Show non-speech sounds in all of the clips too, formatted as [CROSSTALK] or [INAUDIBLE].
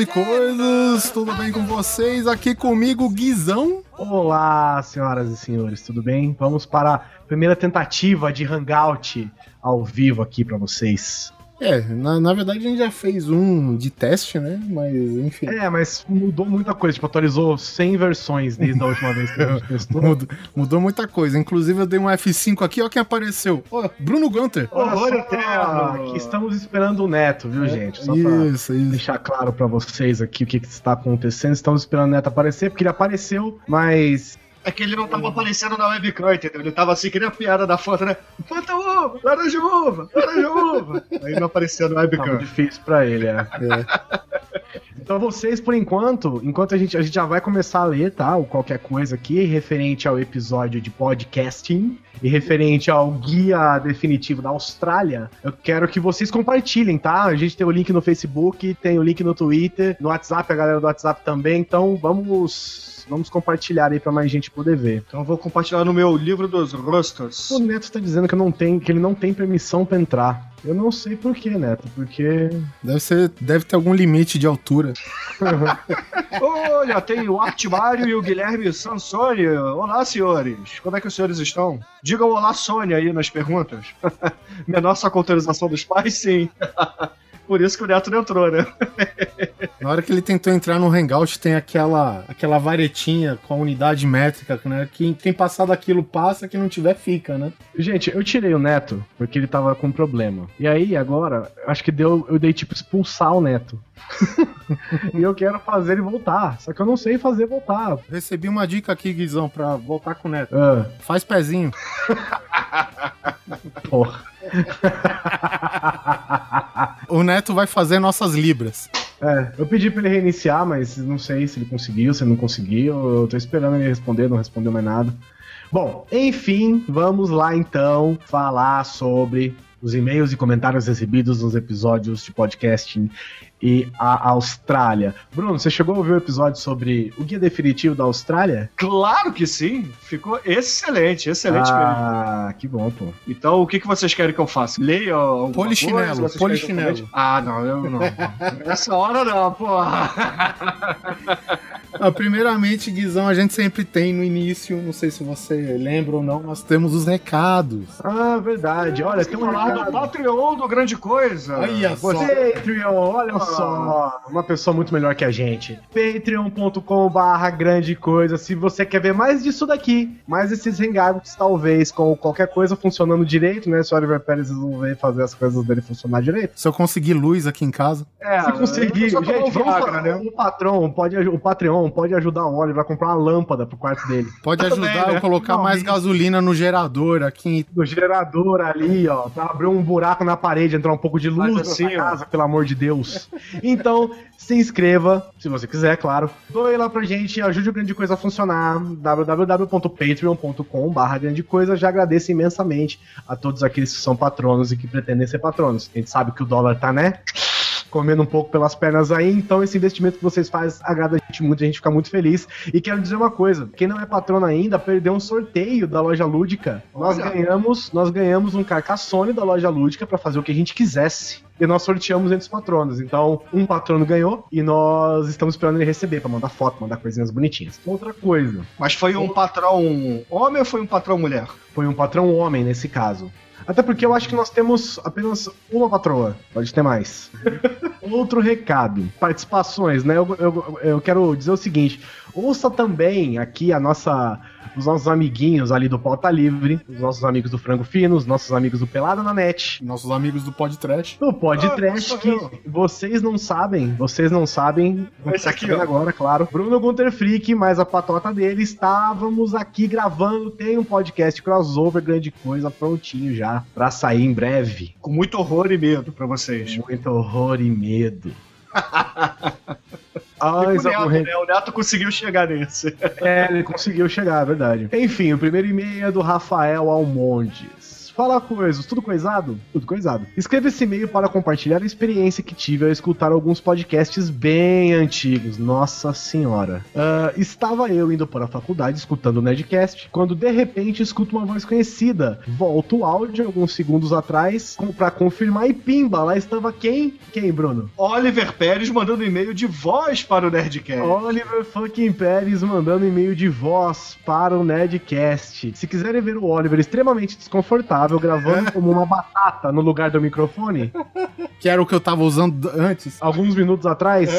e coisas, tudo bem com vocês? Aqui comigo, Guizão. Olá, senhoras e senhores, tudo bem? Vamos para a primeira tentativa de hangout ao vivo aqui para vocês. É, na, na verdade a gente já fez um de teste, né? Mas enfim. É, mas mudou muita coisa, tipo, atualizou 100 versões desde a última vez que a gente [LAUGHS] testou. Mudou, mudou muita coisa. Inclusive eu dei um F5 aqui, ó quem apareceu. Ó, Bruno Gunter. Olha só, que estamos esperando o Neto, viu, gente? Só pra Isso, isso. deixar claro pra vocês aqui o que, que está acontecendo. Estamos esperando o Neto aparecer, porque ele apareceu, mas É que ele não tava aparecendo na webcam, entendeu? Ele tava assim, que nem a piada da foto, né? Fanta uva, laranja uva, laranja uva. Aí não aparecia na tava webcam. difícil pra ele, é. Então vocês, por enquanto, enquanto a gente, a gente já vai começar a ler, tá? Ou qualquer coisa aqui referente ao episódio de podcasting e referente ao guia definitivo da Austrália, eu quero que vocês compartilhem, tá? A gente tem o link no Facebook, tem o link no Twitter, no WhatsApp, a galera do WhatsApp também, então vamos vamos compartilhar aí pra mais gente poder ver. Então eu vou compartilhar no meu livro dos rostos. O Neto tá dizendo que, não tenho, que ele não tem permissão pra entrar. Eu não sei por quê, Neto, porque Deve, ser, deve ter algum limite de altura. [LAUGHS] Olha, tem o Artimário e o Guilherme Sansoni. Olá, senhores. Como é que os senhores estão? Digam olá, Sônia, aí nas perguntas. [LAUGHS] Menor só com autorização dos pais, sim. [LAUGHS] Por isso que o Neto não entrou, né? [LAUGHS] Na hora que ele tentou entrar no Hangout, tem aquela, aquela varetinha com a unidade métrica, né? Que quem passar daquilo passa, quem não tiver fica, né? Gente, eu tirei o Neto porque ele tava com problema. E aí, agora, acho que deu, eu dei tipo expulsar o Neto. [LAUGHS] e eu quero fazer ele voltar. Só que eu não sei fazer voltar. Recebi uma dica aqui, Guizão, pra voltar com o Neto. Ah, Faz pezinho. [LAUGHS] porra. [LAUGHS] O Neto vai fazer nossas libras. É, eu pedi pra ele reiniciar, mas não sei se ele conseguiu, se ele não conseguiu. Eu tô esperando ele responder, não respondeu mais nada. Bom, enfim, vamos lá então falar sobre os e-mails e comentários recebidos nos episódios de podcasting e a Austrália. Bruno, você chegou a ouvir o episódio sobre o guia definitivo da Austrália? Claro que sim. Ficou excelente, excelente mesmo. ah, que bom, pô. Então, o que, que vocês querem que eu faça? Leia alguma Polichinelo, coisa? Polichinelo. Ah, não, eu não. [LAUGHS] Nessa hora não, porra. [LAUGHS] Ah, primeiramente, Guizão, a gente sempre tem no início, não sei se você lembra ou não, nós temos os recados. Ah, verdade. Olha, tem um falar do. Patreon do Grande Coisa. Olha só. Patreon, olha só, uma pessoa muito melhor que a gente. Patreon.com barra grande coisa. Se você quer ver mais disso daqui, mais esses hangouts, talvez, com qualquer coisa funcionando direito, né? Se o Oliver Pérez resolver fazer as coisas dele funcionar direito. Se eu conseguir luz aqui em casa. É, Se conseguir, gente, vamos Viagra, falar, né? o patrão pode, o Patreon pode ajudar o Oliver a comprar uma lâmpada pro quarto dele. Pode Tudo ajudar eu né? colocar Não, mais gasolina no gerador aqui. Do gerador ali, ó, pra abrir um buraco na parede, entrar um pouco de luz ó. casa, pelo amor de Deus. [LAUGHS] Então, se inscreva, se você quiser, claro. Doe lá pra gente, ajude o Grande Coisa a funcionar. www.patreon.com barra Grande Coisa. Já agradeço imensamente a todos aqueles que são patronos e que pretendem ser patronos. A gente sabe que o dólar tá, né? Comendo um pouco pelas pernas aí, então esse investimento que vocês fazem agrada a gente muito, a gente fica muito feliz. E quero dizer uma coisa: quem não é patrono ainda perdeu um sorteio da loja lúdica. Nós Olha. ganhamos, nós ganhamos um Carcassone da loja lúdica pra fazer o que a gente quisesse. E nós sorteamos entre os patronos. Então, um patrono ganhou e nós estamos esperando ele receber pra mandar foto, mandar coisinhas bonitinhas. Outra coisa, Mas foi um patrão homem ou foi um patrão mulher? foi um patrão homem nesse caso. Até porque eu acho que nós temos apenas uma patroa. Pode ter mais. [LAUGHS] Outro recado. Participações, né? Eu, eu, eu quero dizer o seguinte. Ouça também aqui a nossa, os nossos amiguinhos ali do Pauta Livre, os nossos amigos do Frango Fino, os nossos amigos do Pelada na Net, Nossos amigos do Podcast. do Pod Ah, Trash, que vocês não sabem, vocês não sabem. Esse aqui, ó. agora, claro. Bruno Gunter Freak, mais a patota dele, estávamos aqui gravando, tem um podcast crossover, grande coisa, prontinho já, pra sair em breve. Com muito horror e medo pra vocês. Muito horror e medo. [LAUGHS] E Ai, o, Neto, Zé né? o Neto conseguiu chegar nesse. É, ele conseguiu chegar, é verdade. Enfim, o primeiro e-mail é do Rafael Almondes. Fala coisas, tudo coisado? Tudo coisado. Escreva esse e-mail para compartilhar a experiência que tive ao escutar alguns podcasts bem antigos. Nossa senhora. Uh, estava eu indo para a faculdade escutando o Nerdcast, quando de repente escuto uma voz conhecida. Volto o áudio alguns segundos atrás para confirmar e pimba, lá estava quem? Quem, Bruno? Oliver Pérez mandando e-mail de voz para o Nerdcast. Oliver fucking Pérez mandando e-mail de voz para o Nerdcast. Se quiserem ver o Oliver extremamente desconfortável, gravando como uma batata no lugar do microfone. Que era o que eu tava usando antes. Alguns minutos atrás.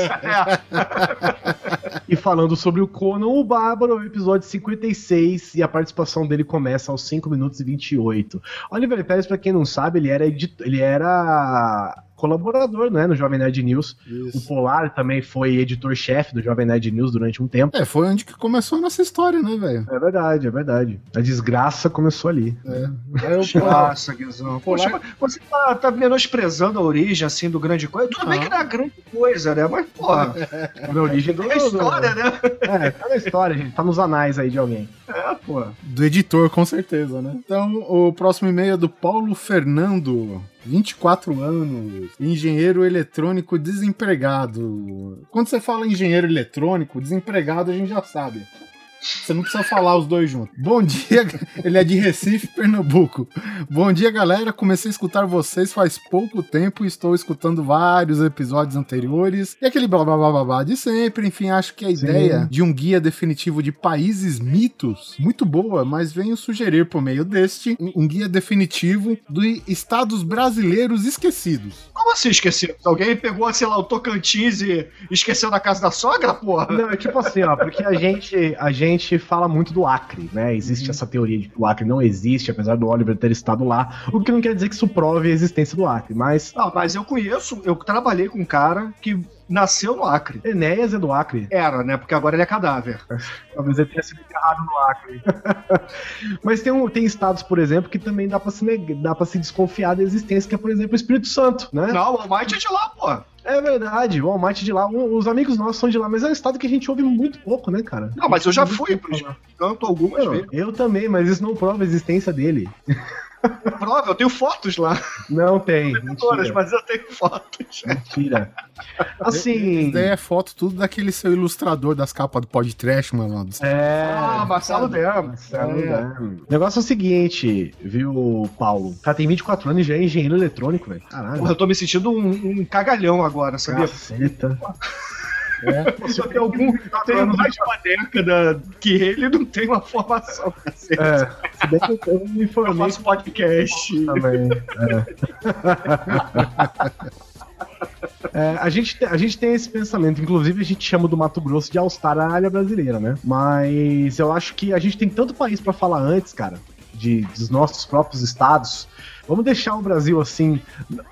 e falando sobre o Conan o Bárbaro, episódio 56, e a participação dele começa aos 5 minutos e 28. Oliver Pérez, pra quem não sabe, ele era, ele era colaborador, né, no Jovem Nerd News. Isso. O Polar também foi editor-chefe do Jovem Nerd News durante um tempo. É, foi onde que começou a nossa história, né, velho? É verdade, é verdade. A desgraça começou ali. É. é Nossa, [LAUGHS] Guizão. Poxa, você tá, tá, menosprezando a origem, assim, do grande coisa. Tudo ah. bem que não é grande coisa, né? Mas, porra. É [LAUGHS] a origem do... É história, né? [LAUGHS] É, tá na história, gente. Tá nos anais aí de alguém. É, pô. Do editor, com certeza, né? Então, o próximo e-mail é do Paulo Fernando. 24 anos, engenheiro eletrônico desempregado. Quando você fala engenheiro eletrônico, desempregado, a gente já sabe. Você não precisa falar os dois juntos. Bom dia, [LAUGHS] ele é de Recife, Pernambuco. Bom dia, galera. Comecei a escutar vocês faz pouco tempo e estou escutando vários episódios anteriores. E aquele blá blá blá blá, blá de sempre. Enfim, acho que a Sim. ideia de um guia definitivo de países mitos, muito boa, mas venho sugerir por meio deste um guia definitivo de estados brasileiros esquecidos. Como assim esquecidos? Alguém pegou, sei lá, o Tocantins e esqueceu da casa da sogra, porra? Não, é tipo assim, ó, porque a gente, a gente gente fala muito do Acre, né? Existe uhum. essa teoria de que o Acre não existe, apesar do Oliver ter estado lá, o que não quer dizer que isso prove a existência do Acre, mas... Não, mas eu conheço, eu trabalhei com um cara que nasceu no Acre. Enéas é do Acre. Era, né? Porque agora ele é cadáver. [LAUGHS] Talvez ele tenha sido enterrado no Acre. [LAUGHS] Mas tem, um, tem estados, por exemplo, que também dá pra, se, dá pra se desconfiar da existência, que é, por exemplo, o Espírito Santo, né? Não, o Almighty é de lá, pô. É verdade, o Almighty de lá, os amigos nossos são de lá, mas é um estado que a gente ouve muito pouco, né, cara? Não, mas eu já fui pro Espírito algumas vezes. Eu também, mas isso não prova a existência dele. [LAUGHS] Prova, eu tenho fotos lá. Não tem. Mentira. Mas eu tenho fotos. Mentira. Assim. Isso daí é foto tudo daquele seu ilustrador das capas do podcast, mano. É. Ah, Marcelo Demo. Marcelo é. O negócio é o seguinte, viu, Paulo? O cara tem 24 anos e já é engenheiro eletrônico, velho. Caralho. eu tô me sentindo um, um cagalhão agora, sabia? Caceta. É. Você tem algum. Tem mais de uma década que ele não tem uma formação. É. Se bem que eu me informei. Eu faço podcast. Também. É. [LAUGHS] É, a, gente, a gente tem esse pensamento, inclusive a gente chama do Mato Grosso de Austrália brasileira, né? Mas eu acho que a gente tem tanto país para falar antes, cara, de, dos nossos próprios estados, Vamos deixar o Brasil assim,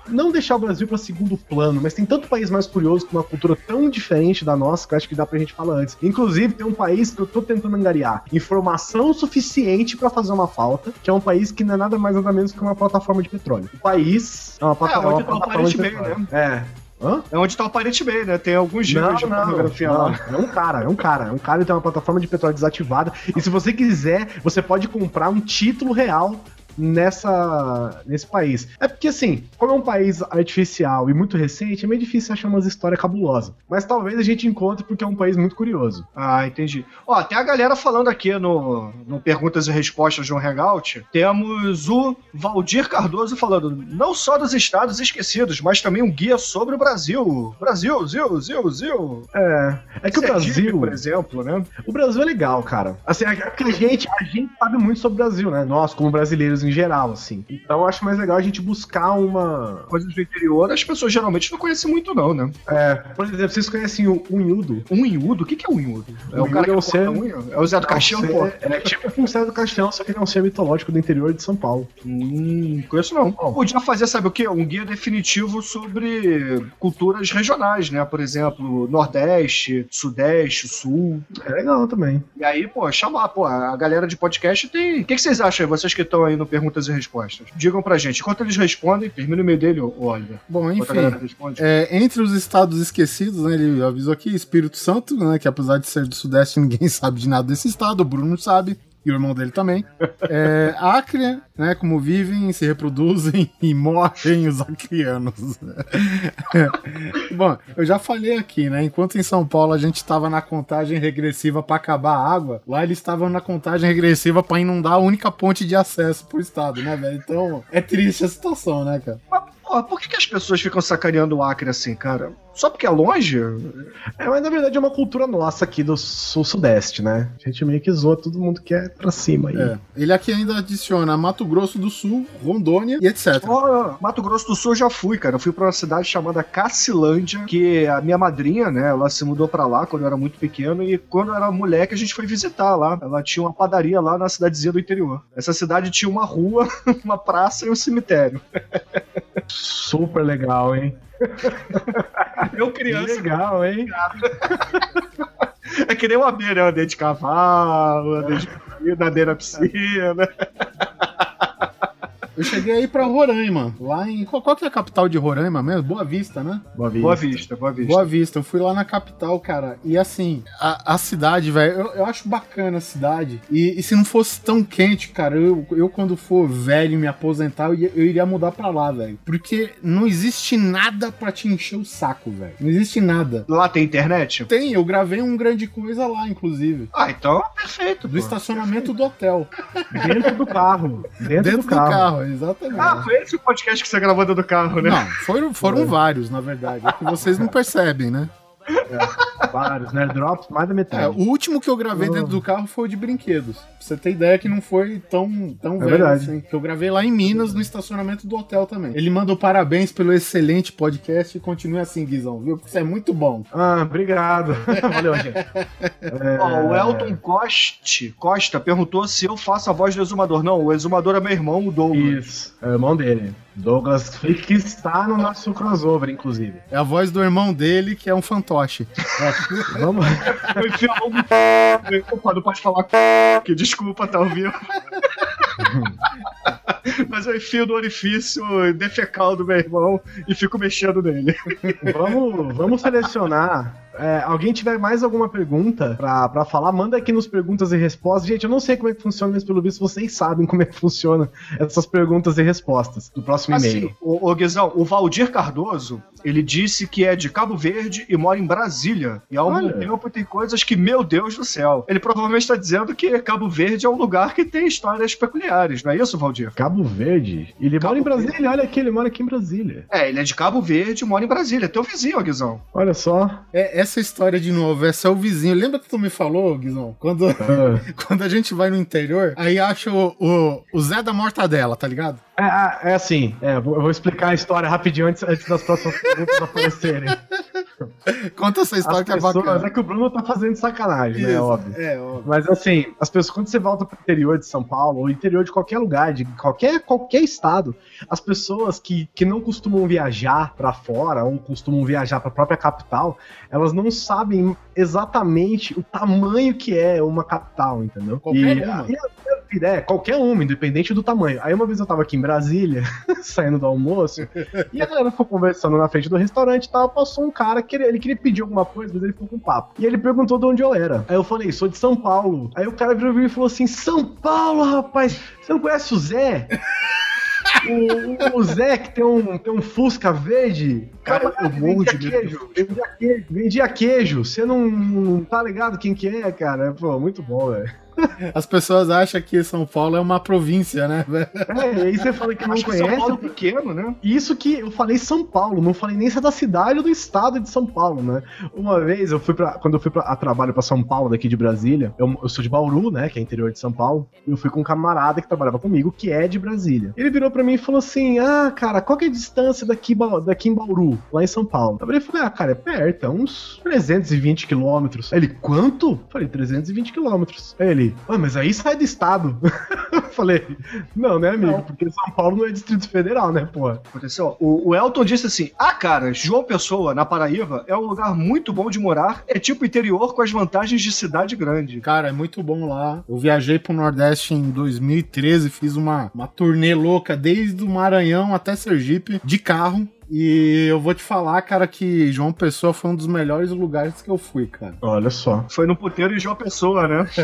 não deixar o Brasil para segundo plano, mas tem tanto país mais curioso com uma cultura tão diferente da nossa que eu acho que dá pra gente falar antes. Inclusive, tem um país que eu tô tentando angariar informação suficiente para fazer uma falta, que é um país que não é nada mais nada menos que uma plataforma de petróleo. O país é uma, plata é, uma plataforma de petróleo. Né? É, Hã? É onde tá o Parente Bay, né? Tem alguns giros de pornografia não, lá. É um cara, é um cara. É um cara que tem uma plataforma de petróleo desativada. E se você quiser, você pode comprar um título real nessa nesse país. É porque assim, como é um país artificial e muito recente, é meio difícil achar umas histórias cabulosas. Mas talvez a gente encontre porque é um país muito curioso. Ah, entendi. Ó, tem a galera falando aqui no, no Perguntas e Respostas de um Hangout. Temos o Valdir Cardoso falando não só dos estados esquecidos, mas também um guia sobre o Brasil. Brasil, Zil, Zil, Zil. É. É que o Brasil, por exemplo, né? O Brasil é legal, cara. Assim, a, a gente, a gente sabe muito sobre o Brasil, né? Nós, como brasileiros em geral, assim. Então eu acho mais legal a gente buscar uma. Coisas do interior, as pessoas geralmente não conhecem muito, não, né? É. Por exemplo, vocês conhecem o Unhudo? Unhudo? O que, que é Unhudo? É o cara que é o ser... É o Zé do Caixão, pô. É tipo um Zé do Caixão, só que ele é um ser mitológico do interior de São Paulo. Hum, conheço não. Bom. Podia fazer, sabe o quê? Um guia definitivo sobre culturas regionais, né? Por exemplo, Nordeste, Sudeste, Sul. É legal também. E aí, pô, chamar, pô, a galera de podcast tem. O que, que vocês acham aí? Vocês que estão aí no perguntas e respostas. Digam pra gente. Enquanto eles respondem, termina o e-mail dele, Oliver. Bom, enfim. É, entre os estados esquecidos, né, ele avisou aqui Espírito Santo, né, que apesar de ser do Sudeste, [LAUGHS] ninguém sabe de nada desse estado. O Bruno sabe. E o irmão dele também. É, Acre, né, como vivem, se reproduzem [LAUGHS] e morrem os acrianos. [LAUGHS] Bom, eu já falei aqui, né? Enquanto em São Paulo a gente estava na contagem regressiva para acabar a água, lá eles estavam na contagem regressiva para inundar a única ponte de acesso pro estado, né, velho? Então é triste a situação, né, cara? Mas, porra, por que, que as pessoas ficam sacaneando o Acre assim, cara? Só porque é longe? É, mas na verdade é uma cultura nossa aqui do sul-sudeste, né? A gente meio que zoa todo mundo que é pra cima aí. É. Ele aqui ainda adiciona Mato Grosso do Sul, Rondônia e etc. Oh, Mato Grosso do Sul eu já fui, cara. Eu fui pra uma cidade chamada Cacilândia, que a minha madrinha, né, ela se mudou pra lá quando eu era muito pequeno e quando eu era moleque a gente foi visitar lá. Ela tinha uma padaria lá na cidadezinha do interior. Essa cidade tinha uma rua, [LAUGHS] uma praça e um cemitério. Super legal, hein? [LAUGHS] Eu criança. Legal, hein? É que nem uma abelha, né? Andei de cavalo, andei de na piscina. [LAUGHS] Eu cheguei aí pra Roraima, lá em. Qual, qual, que é a capital de Roraima mesmo? Boa Vista, né? Boa Vista. Boa Vista, Boa Vista. Boa Vista. Eu fui lá na capital, cara. E assim, a, a cidade, velho, eu, eu, acho bacana a cidade. E, e, se não fosse tão quente, cara, eu, eu quando for velho me aposentar, eu, eu iria mudar pra lá, velho. Porque não existe nada pra te encher o saco, velho. Não existe nada. Lá tem internet? Tem, eu gravei um grande coisa lá, inclusive. Ah, então perfeito. Do pô. estacionamento perfeito. do hotel. Dentro do carro. Dentro, Dentro do, do carro. carro exatamente. Ah, foi esse o podcast que você gravou dentro do carro, né? Não, foram, foram vários, na verdade. É que vocês não percebem, né? É, vários, né? Drops, mais da metade. É, o último que eu gravei oh. dentro do carro foi o de brinquedos. Pra você ter ideia que não foi tão, tão é velho verdade. assim. Que eu gravei lá em Minas, no estacionamento do hotel também. Ele mandou parabéns pelo excelente podcast e continue assim, Guizão, viu? Porque isso é muito bom. Ah, obrigado. [LAUGHS] Valeu, gente. É... Oh, o Elton Costa, Costa perguntou se eu faço a voz do exumador. Não, o exumador é meu irmão, o Douglas. Isso, é o irmão dele. Douglas que está no nosso crossover, inclusive. É a voz do irmão dele, que é um fantoche. É, vamos. Opa, não pode falar que desculpa, tá ouvindo. Mas eu enfio no orifício defecal do meu irmão e fico mexendo nele. Vamos, vamos selecionar é, alguém tiver mais alguma pergunta pra, pra falar, manda aqui nos perguntas e respostas. Gente, eu não sei como é que funciona, mas pelo visto vocês sabem como é que funciona essas perguntas e respostas do próximo assim, e-mail. O, o Guizão, o Valdir Cardoso, ele disse que é de Cabo Verde e mora em Brasília. E ao mesmo tempo tem coisas que, meu Deus do céu. Ele provavelmente está dizendo que Cabo Verde é um lugar que tem histórias peculiares, não é isso, Valdir? Cabo Verde? Ele Cabo mora em Brasília, Verde. olha aqui, ele mora aqui em Brasília. É, ele é de Cabo Verde e mora em Brasília. É teu vizinho, Guizão. Olha só. É, essa história de novo, essa é o vizinho. Lembra que tu me falou, Guizão? Quando, ah. [LAUGHS] quando a gente vai no interior, aí acha o, o, o Zé da Mortadela, tá ligado? É, é assim, é, eu vou explicar a história rapidinho antes, antes das próximas perguntas [LAUGHS] aparecerem. Conta essa história as que pessoas, é bacana. É que o Bruno tá fazendo sacanagem, né? Isso, né? Óbvio. É, óbvio. Mas assim, as pessoas, quando você volta pro interior de São Paulo, ou interior de qualquer lugar, de qualquer, qualquer estado, as pessoas que, que não costumam viajar para fora, ou costumam viajar para a própria capital, elas não sabem exatamente o tamanho que é uma capital, entendeu? Qualquer e, uma. E, é, qualquer uma, independente do tamanho. Aí uma vez eu tava aqui em Brasília, [LAUGHS] saindo do almoço, e a galera ficou conversando na frente do restaurante e tal, passou um cara que ele, ele queria pedir alguma coisa, mas ele ficou com papo. E ele perguntou de onde eu era. Aí eu falei, sou de São Paulo. Aí o cara virou e falou assim: São Paulo, rapaz, você não conhece o Zé? O, o, Zé que tem um, tem um Fusca verde. Cara, eu morro de queijo. Vendia queijo. Vendia queijo. Você não, não tá ligado quem que é, cara? Pô, muito bom, velho. As pessoas acham que São Paulo é uma província, né? É, aí você fala que não Acho conhece. Que São Paulo é pequeno, né? Isso que eu falei São Paulo, não falei nem se é da cidade ou do estado de São Paulo, né? Uma vez eu fui para quando eu fui pra, a trabalho para São Paulo, daqui de Brasília, eu, eu, sou de Bauru, né? Que é interior de São Paulo. Eu fui com um camarada que trabalhava comigo, que é de Brasília. Ele virou para mim e falou assim: Ah, cara, qual que é a distância daqui, daqui em Bauru, lá em São Paulo? Eu falei, ah, cara, é perto, é uns 320 quilômetros. Ele, quanto? Eu falei, 320 quilômetros. Aí ah, mas aí sai do estado. [LAUGHS] falei, não, né, amigo? Não. Porque São Paulo não é Distrito Federal, né, pô? Aconteceu. O, o Elton disse assim: ah, cara, João Pessoa, na Paraíba, é um lugar muito bom de morar. É tipo interior com as vantagens de cidade grande. Cara, é muito bom lá. Eu viajei pro Nordeste em 2013, fiz uma, uma turnê louca desde o Maranhão até Sergipe, de carro E eu vou te falar, cara, que João Pessoa foi um dos melhores lugares que eu fui, cara. Olha só. Foi no puteiro em João Pessoa, né? [LAUGHS]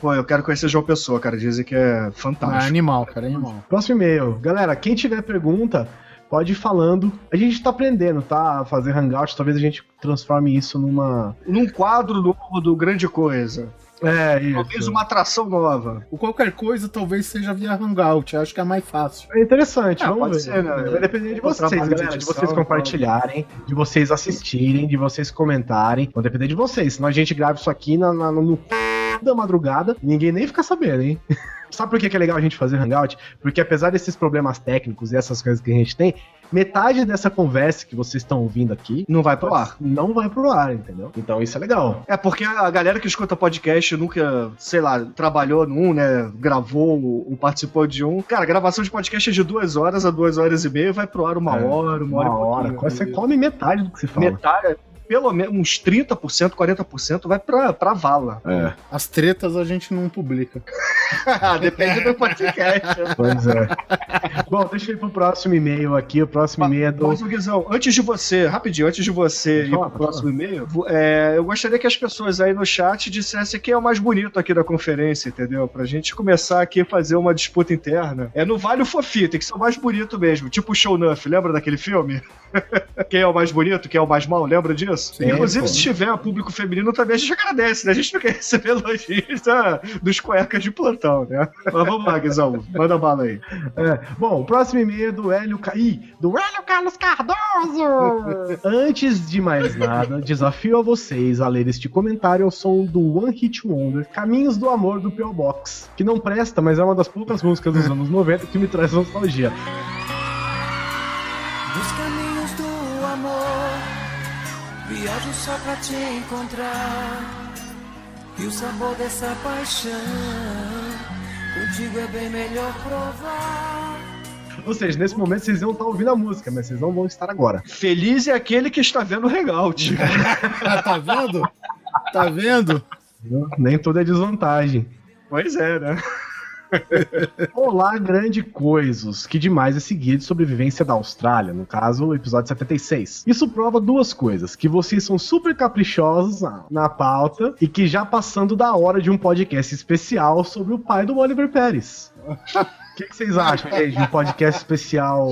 Pô, eu quero conhecer João Pessoa, cara. Dizem que é É fantástico. animal, cara, é animal. Próximo e-mail. Galera, quem tiver pergunta, pode ir falando. A gente tá aprendendo, tá? A fazer hangout, talvez a gente transforme isso numa. Num quadro novo do Grande Coisa. É, Talvez isso. uma atração nova. O qualquer coisa talvez seja via Hangout, acho que é mais fácil. É interessante, Ah, vamos pode ver. ser, né? Vai depender de vocês, galera. De vocês compartilharem, de vocês assistirem, de vocês comentarem. Vai depender de vocês. Senão a gente grava isso aqui na, na- no da madrugada e ninguém nem fica sabendo, hein? [LAUGHS] Sabe por que é legal a gente fazer hangout? Porque apesar desses problemas técnicos e essas coisas que a gente tem, metade dessa conversa que vocês estão ouvindo aqui Não vai pro ar. não vai pro ar, entendeu? Então isso é legal. É porque a galera que escuta podcast nunca, sei lá, trabalhou num, né? Gravou ou participou de um. Cara, gravação de podcast é de duas horas a duas horas e meia, vai pro ar uma É, hora, uma hora. e Uma hora. pouquinho. Você come metade do que se fala. Metade, pelo menos uns 30%, 40% vai pra, pra vala. É, As tretas a gente não publica. [LAUGHS] Depende do podcast. pois é. Bom, deixa eu ir pro próximo e-mail aqui. O próximo e-mail é do. Mas, Guizão, antes de você, rapidinho, antes de você ir Fala, pro próximo e-mail, é, eu gostaria que as pessoas aí no chat dissessem quem é o mais bonito aqui da conferência, entendeu? Pra gente começar aqui a fazer uma disputa interna. É no Vale o Fofinho, tem que ser o mais bonito mesmo, tipo o Show Nuff, lembra daquele filme? [LAUGHS] quem é o mais bonito, quem é o mais mal, lembra disso? Sim, Inclusive, pô. se tiver público feminino também, a gente agradece, né? A gente não quer receber elogios ah, dos cuecas de plantão, né? Mas vamos lá, Guizão, manda bala aí. É, bom, o próximo e-mail é do Hélio Ca... Ih, do Hélio Carlos Cardoso! Antes de mais nada, desafio a vocês a ler este comentário ao som do One Hit Wonder, Caminhos do Amor do P.O. Box, que não presta, mas é uma das poucas músicas dos anos 90 que me traz nostalgia. Viajo só pra te encontrar. E o sabor dessa paixão, contigo é bem melhor provar. Ou seja, nesse momento vocês iam estar ouvindo a música, mas vocês não vão estar agora. Feliz é aquele que está vendo o. Ah, [LAUGHS] tá vendo? Tá vendo? Nem tudo é desvantagem. pois é, né? Olá, grande coisas. Que demais é seguir de sobrevivência da Austrália, no caso, o episódio 76. Isso prova duas coisas: que vocês são super caprichosos na, na pauta e que já passando da hora de um podcast especial sobre o pai do Oliver Pérez. O [LAUGHS] que, que vocês acham, gente, de um podcast especial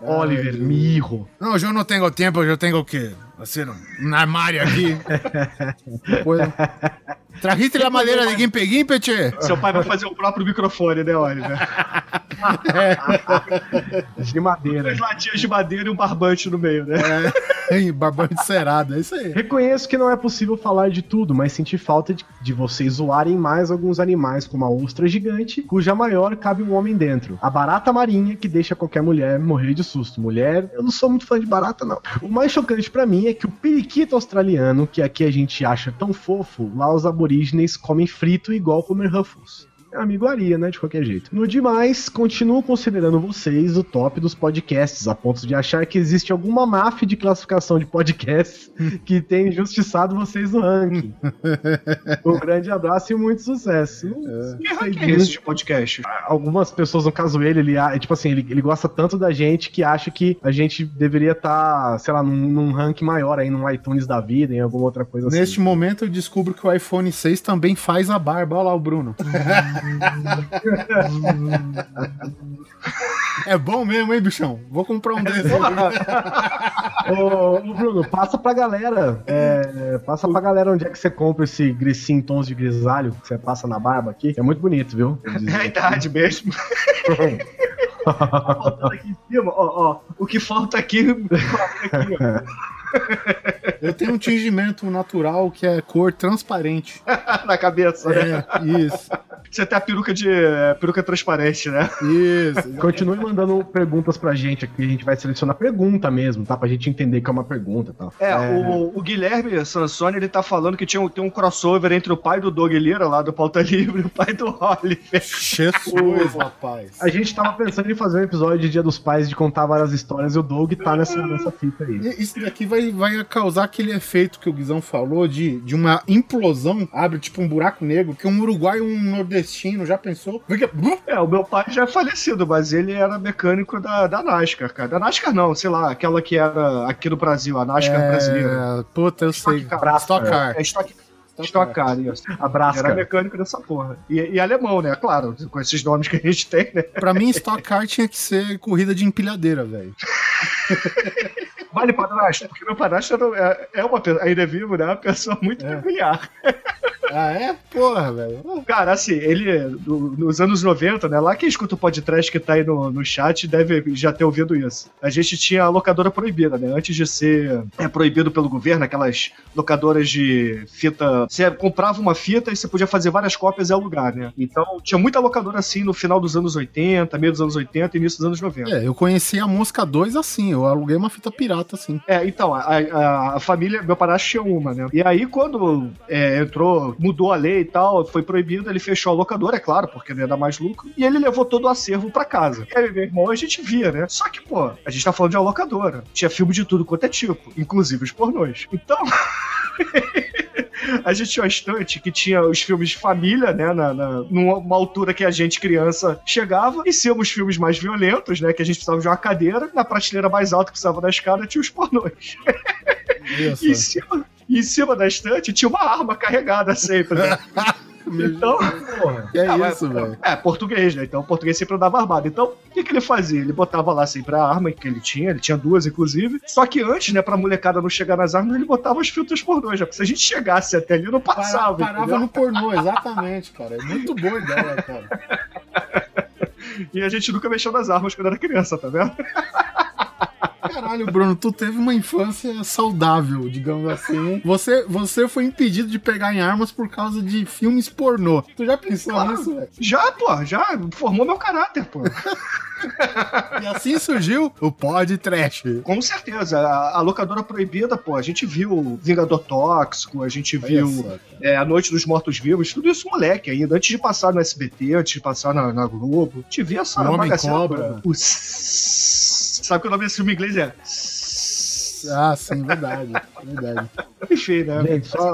Oliver Mirro? Não, eu não tenho tempo, eu tenho o quê? Assim, um armário aqui. [LAUGHS] Trajiste a madeira de Gimpe Gimpe, tchê? Seu pai vai fazer o próprio microfone, né, Oliver? De madeira. Duas latinhas de madeira e um barbante no meio, né? É, barbante cerado, é isso aí. Reconheço que não é possível falar de tudo, mas senti falta de, de vocês zoarem mais alguns animais, como a ostra gigante, cuja maior cabe um homem dentro. A barata marinha, que deixa qualquer mulher morrer de susto. Mulher, eu não sou muito fã de barata, não. O mais chocante pra mim é que o periquito australiano, que aqui a gente acha tão fofo, lá os aborígenes comem frito igual comer Ruffles. É amiguaria, né? De qualquer jeito. No demais, continuo considerando vocês o top dos podcasts, a ponto de achar que existe alguma máfia de classificação de podcasts [LAUGHS] que tem injustiçado vocês no ranking. [LAUGHS] um grande abraço e muito sucesso. Sei Que ranking é esse de podcast? Algumas pessoas, no caso ele, ele é tipo assim, ele, ele gosta tanto da gente que acha que a gente deveria estar, sei lá, num, num ranking maior aí, num iTunes da vida, em alguma outra coisa assim. Neste momento eu descubro que o iPhone 6 também faz a barba. Olha lá o Bruno. [LAUGHS] [LAUGHS] é bom mesmo, hein, bichão? Vou comprar um desses. [LAUGHS] Ô, ô, Bruno, passa pra galera. é, passa pra galera onde é que você compra esse grisinho em tons de grisalho que você passa na barba aqui. É muito bonito, viu? É a idade mesmo. [LAUGHS] Faltando aqui em cima, ó, ó. O que falta aqui, falta aqui, ó. Eu tenho um tingimento natural que é cor transparente. [LAUGHS] na cabeça, né? É, isso. Você tem a peruca de. é, peruca transparente, né? Isso. [LAUGHS] Continue mandando perguntas pra gente aqui. A gente vai selecionar pergunta mesmo, tá? Pra gente entender que é uma pergunta e tal. É, O, o Guilherme Sansoni, ele tá falando que tinha um, tem um crossover entre o pai do Doug Lira, lá do Pauta Livre, [LAUGHS] e o pai do Oliver. Jesus, rapaz. A gente tava pensando em fazer um episódio de Dia dos Pais de contar várias histórias e o Doug tá nessa, nessa fita aí. Isso daqui vai, vai causar aquele efeito que o Guizão falou de, de uma implosão, abre tipo um buraco negro, que um uruguai um nordestino já pensou? Fica... É, o meu pai já é falecido, mas ele era mecânico da, da NASCAR, cara. Da NASCAR não, sei lá, aquela que era aqui no Brasil, a NASCAR É, brasileira. Puta, eu Stock sei. Car. Stock Car. É Stock, Stock Stock Car, isso. [LAUGHS] Abraço, Era mecânico dessa porra. E, e alemão, né? Claro, com esses nomes que a gente tem, né? Pra mim, Stock Car tinha que ser corrida de empilhadeira, velho. [LAUGHS] Vale padrasto, porque meu padrasto é, é uma pessoa, ainda é vivo, né? Uma pessoa muito É. peculiar. [LAUGHS] Ah, é? Porra, velho. Cara, assim, ele, nos anos 90, né? Lá quem escuta o podcast que tá aí no, no chat deve já ter ouvido isso. A gente tinha a locadora proibida, né? Antes de ser é, proibido pelo governo, aquelas locadoras de fita. Você comprava uma fita e você podia fazer várias cópias e alugar, né? Então tinha muita locadora assim no final dos anos 80, meio dos anos 80 e início dos anos 90. É, eu conheci a Mosca 2 assim, eu aluguei uma fita pirata assim. É, então, a, a- a família, meu padrasto tinha uma, né? E aí, quando é, entrou, mudou a lei e tal, foi proibido, ele fechou a locadora, é claro, porque não ia dar mais lucro, e ele levou todo o acervo pra casa. E aí, meu irmão, a gente via, né? Só que, pô, a gente tá falando de uma locadora. Tinha filme de tudo quanto é tipo, inclusive os pornôs. Então. [LAUGHS] A gente tinha uma estante que tinha os filmes de família, né? Na, na- numa altura que a gente, criança, chegava. E se os filmes mais violentos, né? Que a gente precisava de uma cadeira. Na prateleira mais alta que precisava da escada, tinha os pornôs. Isso. [LAUGHS] E cima, e em cima da estante tinha uma arma carregada sempre. Né? [LAUGHS] Então, porra. É Ah, isso, velho. É, português, né? Então o português sempre andava armado. Então, o que, que ele fazia? Ele botava lá sempre a arma que ele tinha, ele tinha duas, inclusive. Só que antes, né, pra molecada não chegar nas armas, ele botava os filtros pornôs, já. Porque se a gente chegasse até ali, não Para- passava. parava entendeu? no pornô, exatamente, cara. É muito boa ideia, cara. [LAUGHS] E a gente nunca mexeu nas armas quando era criança, tá vendo? [LAUGHS] Caralho, Bruno, tu teve uma infância saudável, digamos assim. Você, você foi impedido de pegar em armas por causa de filmes pornô. Tu já pensou Claro. nisso, velho? Já, pô, já formou meu caráter, pô. [LAUGHS] E assim surgiu o Pod Trash. Com certeza. A, a locadora proibida, pô, a gente viu Vingador Tóxico, a gente viu é, A Noite dos Mortos Vivos, tudo isso moleque ainda, antes de passar no SBT, antes de passar na, na Globo. Te via essa O Homem Cobra. toda. Sabe que o nome desse filme em inglês é? Ah, sim, verdade. Verdade. Enfim, né? Gente, só,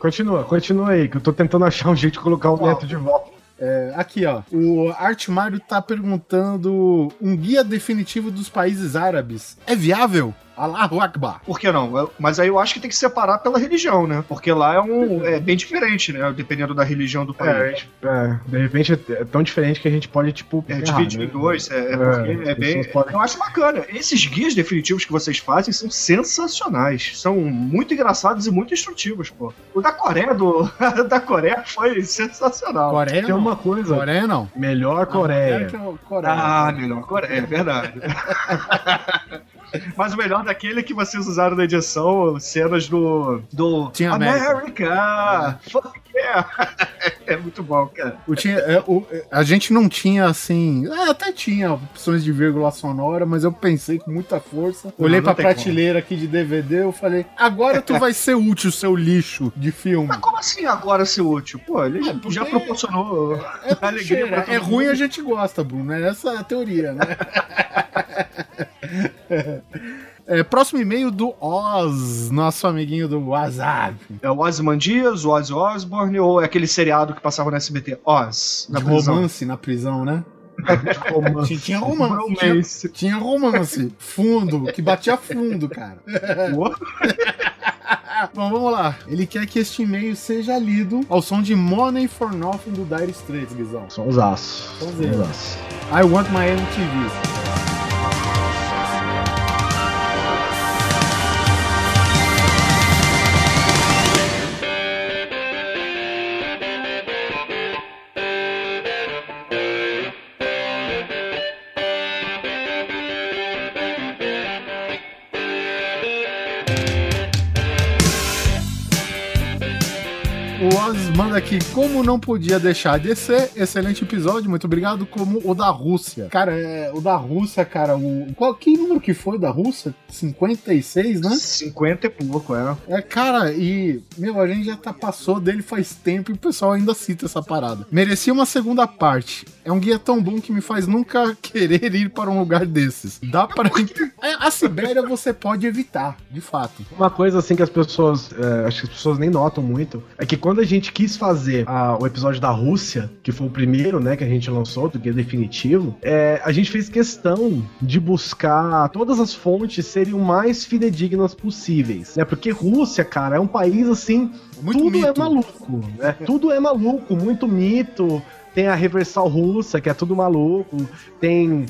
continua, continua aí, que eu tô tentando achar um jeito de colocar o neto de volta. É, aqui, ó. O Art Mário tá perguntando: um guia definitivo dos países árabes é viável? Allahu Akbar. Por que não? Mas aí eu acho que tem que separar pela religião, né? Porque lá é um é bem diferente, né? Dependendo da religião do país. É, é, de repente é tão diferente que a gente pode, tipo, É, dividir né? em dois, é, é É, é bem. podem- Eu acho bacana. Esses guias definitivos que vocês fazem são sensacionais. São muito engraçados e muito instrutivos, pô. O da Coreia, do, [LAUGHS] da Coreia foi sensacional. Coreia Tem não. uma coisa, Coreia não. melhor Coreia. Ah, Coreia. Ah, melhor Coreia, é verdade. [LAUGHS] Mas o melhor daquele é que vocês usaram na edição, cenas do. do Tinha América. America! Fuck yeah! [LAUGHS] É muito bom, cara. O tinha, é, o- é, a gente não tinha assim. é, até tinha opções de vírgula sonora, mas eu pensei com muita força. Olhei não pra prateleira aqui de DVD eu falei: agora tu vai ser útil, seu lixo de filme. Mas como assim agora ser útil? Pô, ele É, já proporcionou É, [LAUGHS] alegria é ruim, mundo. a gente gosta, Bruno. É essa a teoria, né? [LAUGHS] [LAUGHS] É, próximo e-mail do Oz, nosso amiguinho do WhatsApp. É o Ozymandias, o Ozzy Osbourne ou é aquele seriado que passava no SBT? Oz, na de prisão. romance na prisão, né? Romance. [LAUGHS] Tinha, romance. Tinha, Romance. tinha romance. Fundo, que batia fundo, cara. [LAUGHS] Bom, vamos lá. Ele quer que este e-mail seja lido ao som de Money for Nothing do Dire Straits, Guizão. Erros. aços. I want my MTV. Manda aqui, como não podia deixar de ser, excelente episódio, muito obrigado, como o da Rússia. Cara, é, o da Rússia, cara, o. Qual, que número que foi da Rússia? 56, né? 50 e pouco, é. É, cara, e, meu, a gente já tá, passou dele faz tempo e o pessoal ainda cita essa parada. Merecia uma segunda parte. É um guia tão bom que me faz nunca [LAUGHS] querer ir para um lugar desses. Dá para. É, a Sibéria você pode evitar, de fato. Uma coisa assim que as pessoas, é, acho que as pessoas nem notam muito, é que quando a gente quis fazer a, o episódio da Rússia, que foi o primeiro, né, que a gente lançou, do que é definitivo, é, a gente fez questão de buscar todas as fontes serem o mais fidedignas possíveis, né? Porque Rússia, cara, é um país assim, muito tudo é mito. é maluco, né? tudo é maluco, muito mito. Tem a Reversal Russa, que é tudo maluco. Tem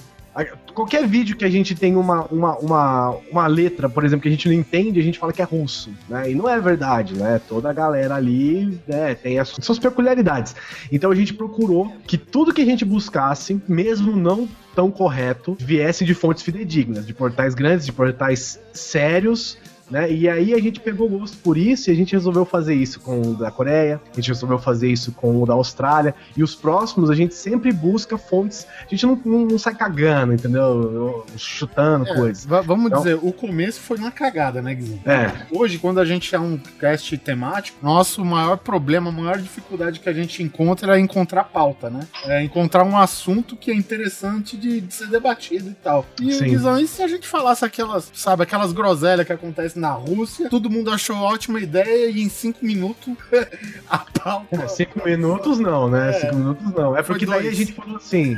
Qualquer vídeo que a gente tem uma, uma, uma, uma letra, por exemplo, que a gente não entende, a gente fala que é russo, né? E não é verdade, né? Toda a galera ali né, tem as suas peculiaridades. Então a gente procurou que tudo que a gente buscasse, mesmo não tão correto, viesse de fontes fidedignas, de portais grandes, de portais sérios, né? E aí a gente pegou gosto por isso e a gente resolveu fazer isso com o da Coreia, a gente resolveu fazer isso com o da Austrália, e os próximos a gente sempre busca fontes, a gente não, não, não sai cagando, entendeu? Chutando é, coisas. Vamos então, dizer, o começo foi na cagada, né, Guilherme? É. Hoje, quando a gente é um cast temático, nosso maior problema, a maior dificuldade que a gente encontra é encontrar pauta, né? É encontrar um assunto que é interessante de, de ser debatido e tal. E, Guizão, e se a gente falasse aquelas, sabe, aquelas groselhas que acontecem na Rússia. Todo mundo achou ótima ideia e em cinco minutos [LAUGHS] a pauta. É, cinco minutos não, né? É. Cinco minutos não. É porque daí a gente falou assim.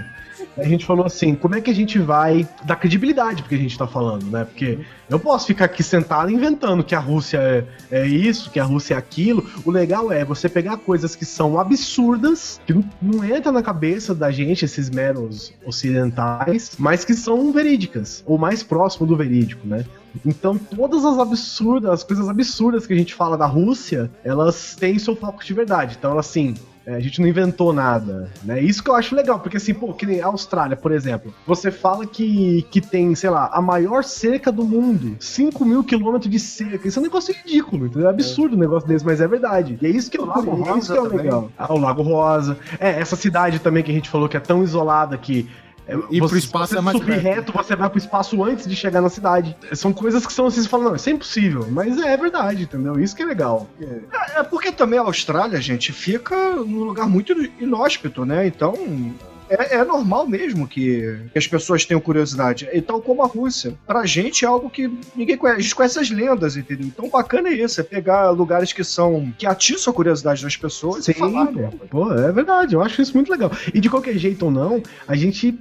A gente falou assim, como é que a gente vai dar credibilidade porque a gente tá falando, né? Porque eu posso ficar aqui sentado inventando que a Rússia é, é isso, que a Rússia é aquilo. O legal é você pegar coisas que são absurdas, que não, não entra na cabeça da gente, esses meros ocidentais, mas que são verídicas, ou mais próximo do verídico, né? Então, todas as absurdas, as coisas absurdas que a gente fala da Rússia, elas têm seu foco de verdade. Então, assim, a gente não inventou nada, né? Isso que eu acho legal, porque assim, pô, que nem a Austrália, por exemplo, você fala que, que tem, sei lá, a maior cerca do mundo, 5 mil quilômetros de cerca. Isso é um negócio ridículo, entendeu? É absurdo é. um negócio desse, mas é verdade. E é isso que é o Lago Rosa, é isso que é legal. Ah, o Lago Rosa. É, essa cidade também que a gente falou que é tão isolada que e pro espaço é mais subir reto, você vai pro espaço antes de chegar na cidade. São coisas que são assim, você fala, não, isso é impossível. Mas é, é verdade, entendeu? Isso que é legal. É, é porque também a Austrália, gente, fica num lugar muito inóspito, né? Então, é, é, normal mesmo que, que, as pessoas tenham curiosidade. E tal como a Rússia. Pra gente é algo que ninguém conhece. A gente conhece as lendas, entendeu? Então bacana é isso, é pegar lugares que são. que atiçam a curiosidade das pessoas Sim, e falar. Pô, é verdade, eu acho isso muito legal. E de qualquer jeito ou não, a gente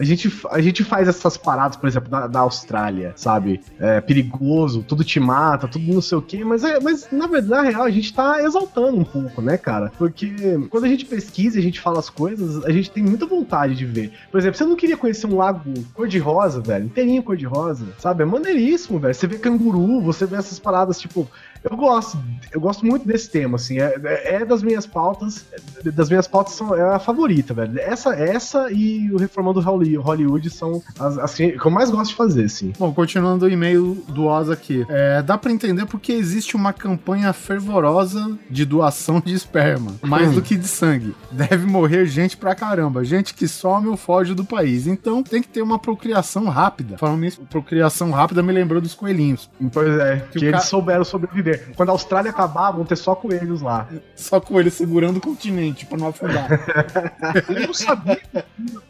a gente, a gente faz essas paradas, por exemplo, da, da Austrália, sabe? É perigoso, tudo te mata, tudo não sei o quê, mas, é, mas na verdade, na real, a gente tá exaltando um pouco, né, cara? Porque quando a gente pesquisa e a gente fala as coisas, a gente tem muita vontade de ver. Por exemplo, você não queria conhecer um lago cor-de-rosa, velho? Inteirinho cor-de-rosa, sabe? É maneiríssimo, velho. Você vê canguru, você vê essas paradas, tipo, eu gosto, eu gosto muito desse tema, assim, é, é das minhas pautas, das minhas pautas são, é a favorita, velho. Essa, essa e o Reformando Hollywood são as, as que eu mais gosto de fazer, assim. Bom, continuando o e-mail do Oz aqui, é, dá para entender porque existe uma campanha fervorosa de doação de esperma, mais do que de sangue. Deve morrer gente pra caramba, gente que some ou foge do país, então tem que ter uma procriação rápida. Falando nisso, procriação rápida me lembrou dos coelhinhos. Pois é, que, que eles ca... souberam sobreviver quando a Austrália acabar, vão ter só coelhos lá. Só coelhos segurando o continente pra não afundar. [LAUGHS] eu não sabia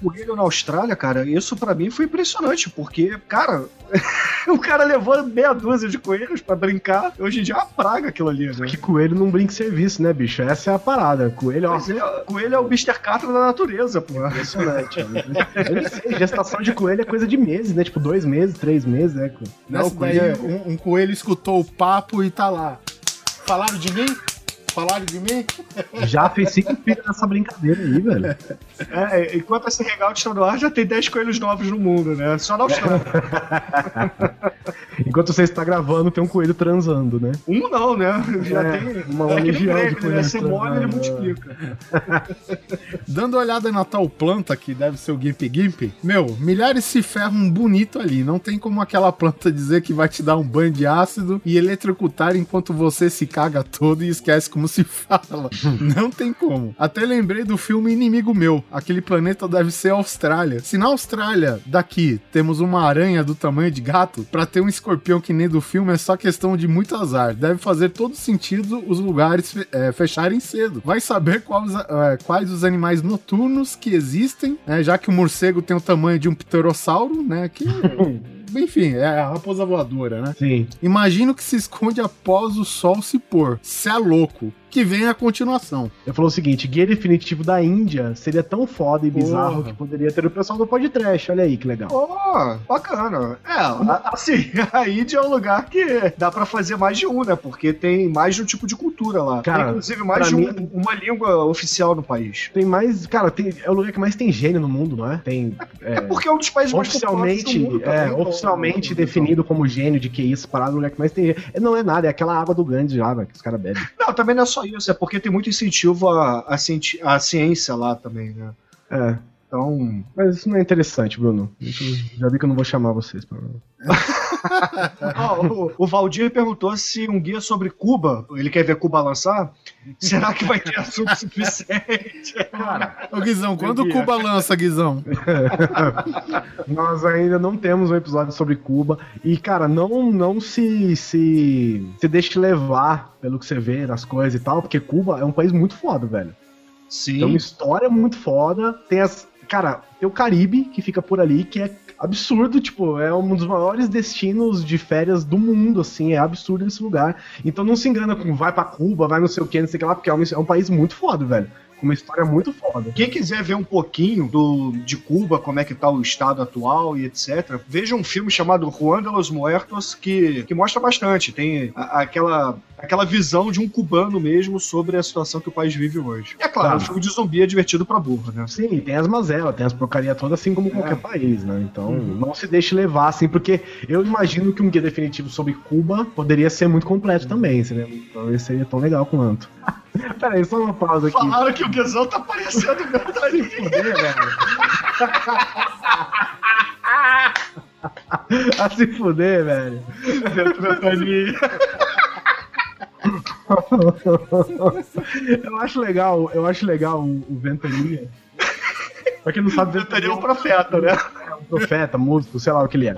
coelho na Austrália, cara. Isso para mim foi impressionante, porque, cara, [LAUGHS] o cara levou meia dúzia de coelhos para brincar. Hoje em dia é uma praga aquilo ali, né? Que coelho não brinca serviço, né, bicho? Essa é a parada. Coelho, ó. É, coelho é o Mr. Catra da natureza, pô. Impressionante. eu não sei, gestação de coelho é coisa de meses, né? Tipo, dois meses, três meses, né? Não, coelho... É- um, um coelho escutou o papo e tá lá. Falaram de mim? Falaram de mim? Já fez cinco filhos nessa brincadeira aí, velho. É, enquanto esse regal está no ar, já tem 10 coelhos novos no mundo, né? Só na Austrália. [LAUGHS] enquanto você está gravando, tem um coelho transando, né? Um não, né? Já é, tem uma é legião de coelhos. Né? Você mole, ele multiplica. [LAUGHS] Dando uma olhada na tal planta, que deve ser o Gimp Gimp, meu, milhares se ferram bonito ali. Não tem como aquela planta dizer que vai te dar um banho de ácido e eletrocutar enquanto você se caga todo e esquece como se fala. Não tem como. Até lembrei do filme Inimigo Meu. Aquele planeta deve ser Austrália. Se na Austrália, daqui, temos uma aranha do tamanho de gato, para ter um escorpião que nem do filme é só questão de muito azar. Deve fazer todo sentido os lugares é, fecharem cedo. Vai saber quais, é, quais os animais noturnos que existem, né, já que o morcego tem o tamanho de um pterossauro, né? Que [LAUGHS] enfim, é a raposa voadora, né? Sim. Imagino que se esconde após o sol se pôr. Cê é louco. Que vem a continuação. Ele falou o seguinte: guia definitivo da Índia seria tão foda e bizarro Porra. que poderia ter o pessoal do podcast. Olha aí que legal. Pô, bacana. É, a- assim, [LAUGHS] a Índia é um lugar que dá pra fazer mais de um, né? Porque tem mais de um tipo de cultura lá. Cara, tem, inclusive, mais de um- mim- uma língua oficial no país. Tem mais. Cara, tem, é o lugar que mais tem gênio no mundo, não é? Tem. É, É, porque é um dos países mais oficialmente, do mundo é, também, oficialmente então. definido como gênio de que isso, parado, o lugar que mais tem. É, Não é nada, é aquela água do Gandhi lá, que os caras bebem. Não, também não é só isso, é porque tem muito incentivo à, à ciência lá também, né? É. Então. Mas isso não é interessante, Bruno. Isso- já vi que eu não vou chamar vocês. Pra... [LAUGHS] Ó, o, o Valdir perguntou se um guia sobre Cuba, ele quer ver Cuba lançar, será que vai ter assunto suficiente? Cara, Ô, Guizão, quando Guia. Cuba lança, Guizão? [LAUGHS] nós ainda não temos um episódio sobre Cuba. E, cara, não, não se, se, se deixe levar pelo que você vê nas coisas e tal, porque Cuba é um país muito foda, velho. Tem uma Sim. história muito foda. Tem as. Cara, tem o Caribe que fica por ali, que é absurdo, tipo, é um dos maiores destinos de férias do mundo, assim, é absurdo esse lugar. Então não se engana com vai pra Cuba, vai não sei o que, não sei o que lá, porque é um, é um país muito foda, velho. Uma história muito foda. Quem quiser ver um pouquinho do, de Cuba, como é que tá o estado atual e etc., veja um filme chamado Juan de los Muertos, que, que mostra bastante. Tem a- aquela, aquela visão de um cubano mesmo sobre a situação que o país vive hoje. E é claro, Tá. o filme de zumbi é divertido pra burro, né? Sim, tem as mazelas, tem as porcaria todas, assim como qualquer país, né? Então, não se deixe levar, assim, porque eu imagino que um guia definitivo sobre Cuba poderia ser muito completo também, seria, talvez seria tão legal quanto. [LAUGHS] Peraí, só uma pausa aqui. Falaram que o Guizão tá parecendo verdade. fuder, velho. A se fuder, velho. eu acho legal, eu acho legal o, o Ventania. Pra quem não sabe, Ventania é um profeta, né? é um profeta, músico, sei lá o que ele é.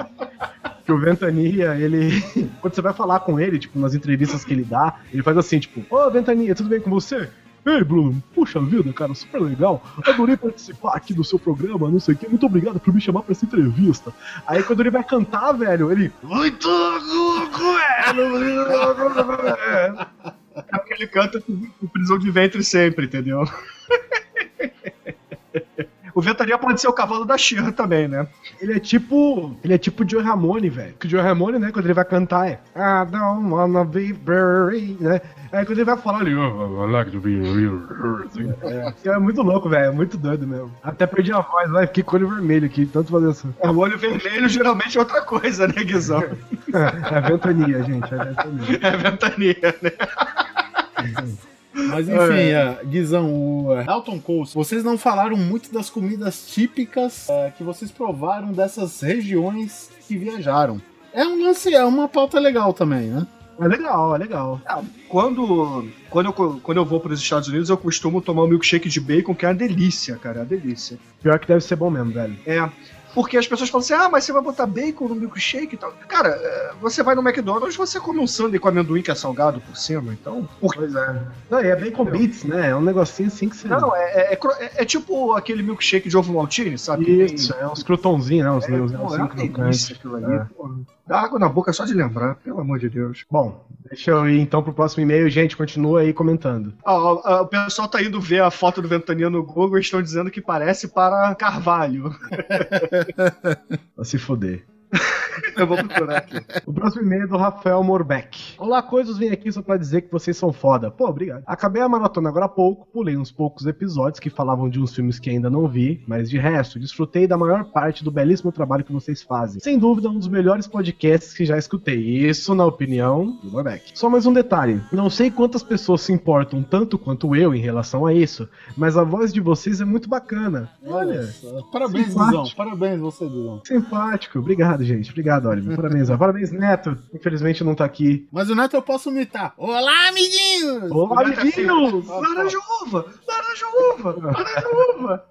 Que o Ventania, ele. [LAUGHS] Quando você vai falar com ele, tipo, nas entrevistas que ele dá, ele faz assim, tipo, ô Ventania, tudo bem com você? Ei, Bruno, puxa vida, cara, super legal. Adorei participar aqui do seu programa, não sei o que. Muito obrigado por me chamar pra essa entrevista. Aí quando ele vai cantar, velho, ele. Muito louco, velho! É porque ele canta com prisão de ventre sempre, entendeu? [LAUGHS] O Ventania pode ser o cavalo da Xirra também, né? Ele é tipo. Ele é tipo o Joe Ramone, velho. Que o Joe Ramone, né, quando ele vai cantar é. I don't wanna be buried, né? Aí quando ele vai falar, ele. "Oh, I like to be real. É, é muito louco, velho. É muito doido mesmo. Até perdi a voz, vai. Fiquei com o olho vermelho aqui, tanto fazer isso. O olho vermelho geralmente é outra coisa, né, Guizão? É ventania, gente. É ventania. É Ventania, né? [LAUGHS] Mas enfim, é, Guizão, o é, Dalton Coast, vocês não falaram muito das comidas típicas é, que vocês provaram dessas regiões que viajaram. É um lance, é uma pauta legal também, né? É legal, é legal. Quando, quando, eu, quando eu vou para os Estados Unidos, eu costumo tomar um milkshake de bacon, que é uma delícia, cara, é uma delícia. Pior que deve ser bom mesmo, velho. É. Porque as pessoas falam assim: ah, mas você vai botar bacon no milkshake e tal. Cara, é, você vai no McDonald's, você come um sundae com amendoim que é salgado por cima, então. Por... Pois é. Não, e é bacon beats, né? É um negocinho assim que você. Não, é, é, é é- é tipo aquele milkshake de ovo maltine, sabe? Isso, é uns crotonzinhos, né? Uns É, ali. É. pô. Dá água na boca só de lembrar, pelo amor de Deus. Bom, deixa eu ir então pro próximo e-mail. Gente, continua aí comentando. Ah, o pessoal tá indo ver a foto do Ventania no Google e estão dizendo que parece para Carvalho. [LAUGHS] Pra se foder. [LAUGHS] [LAUGHS] Eu vou procurar aqui. O próximo e-mail é do Rafael Morbeck. Olá, coisas, vim aqui só pra dizer que vocês são foda. Pô, obrigado. Acabei a maratona agora há pouco, pulei uns poucos episódios que falavam de uns filmes que ainda não vi, mas de resto, desfrutei da maior parte do belíssimo trabalho que vocês fazem. Sem dúvida, um dos melhores podcasts que já escutei. Isso, na opinião do Morbeck. Só mais um detalhe. Não sei quantas pessoas se importam tanto quanto eu em relação a isso, mas a voz de vocês é muito bacana. Olha. só. Parabéns. Guizão. Parabéns você, Guizão. Simpático. Obrigado, gente. Obrigado, Oliver. Parabéns. ó. Parabéns, Neto. Infelizmente não tá aqui. Mas o Neto eu posso imitar. Olá, amiguinhos! Olá, amiguinhos! Laranja uva! Laranja uva! Laranja uva!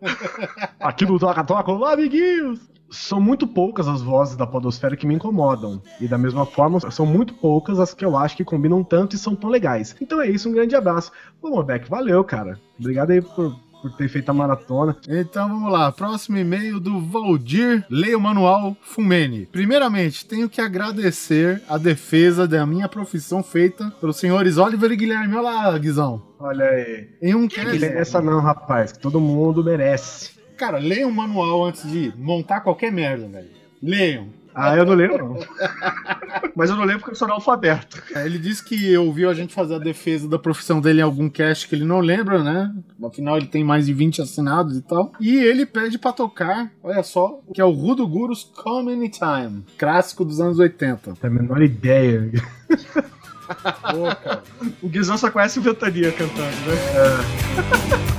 Aqui no Toca Toca, olá, amiguinhos! São muito poucas as vozes da podosfera que me incomodam. E da mesma forma, são muito poucas as que eu acho que combinam tanto e são tão legais. Então é isso, um grande abraço. Ô, Morbeck, valeu, cara. Obrigado aí por por ter feito a maratona. Então vamos lá, próximo e-mail do Valdir, leia o manual Fumene. Primeiramente, tenho que agradecer a defesa da minha profissão feita pelos senhores Oliver e Guilherme. Olha lá, Guizão. Olha aí. Em um Não cast, essa não, rapaz, que todo mundo merece. cara, leiam o manual antes de montar qualquer merda, velho. Leiam. Ah, eu não lembro, não. Mas eu não lembro porque eu sou analfabeto. É, Ele disse que ouviu a gente fazer a defesa da profissão dele em algum cast que ele não lembra, né? Afinal, ele tem mais de 20 assinados e tal. E ele pede pra tocar, olha só, que é o Rudo Gurus Come Anytime, clássico dos anos 80. Tem a menor ideia. Pô, cara. O Guizão só conhece o Ventania cantando, né? What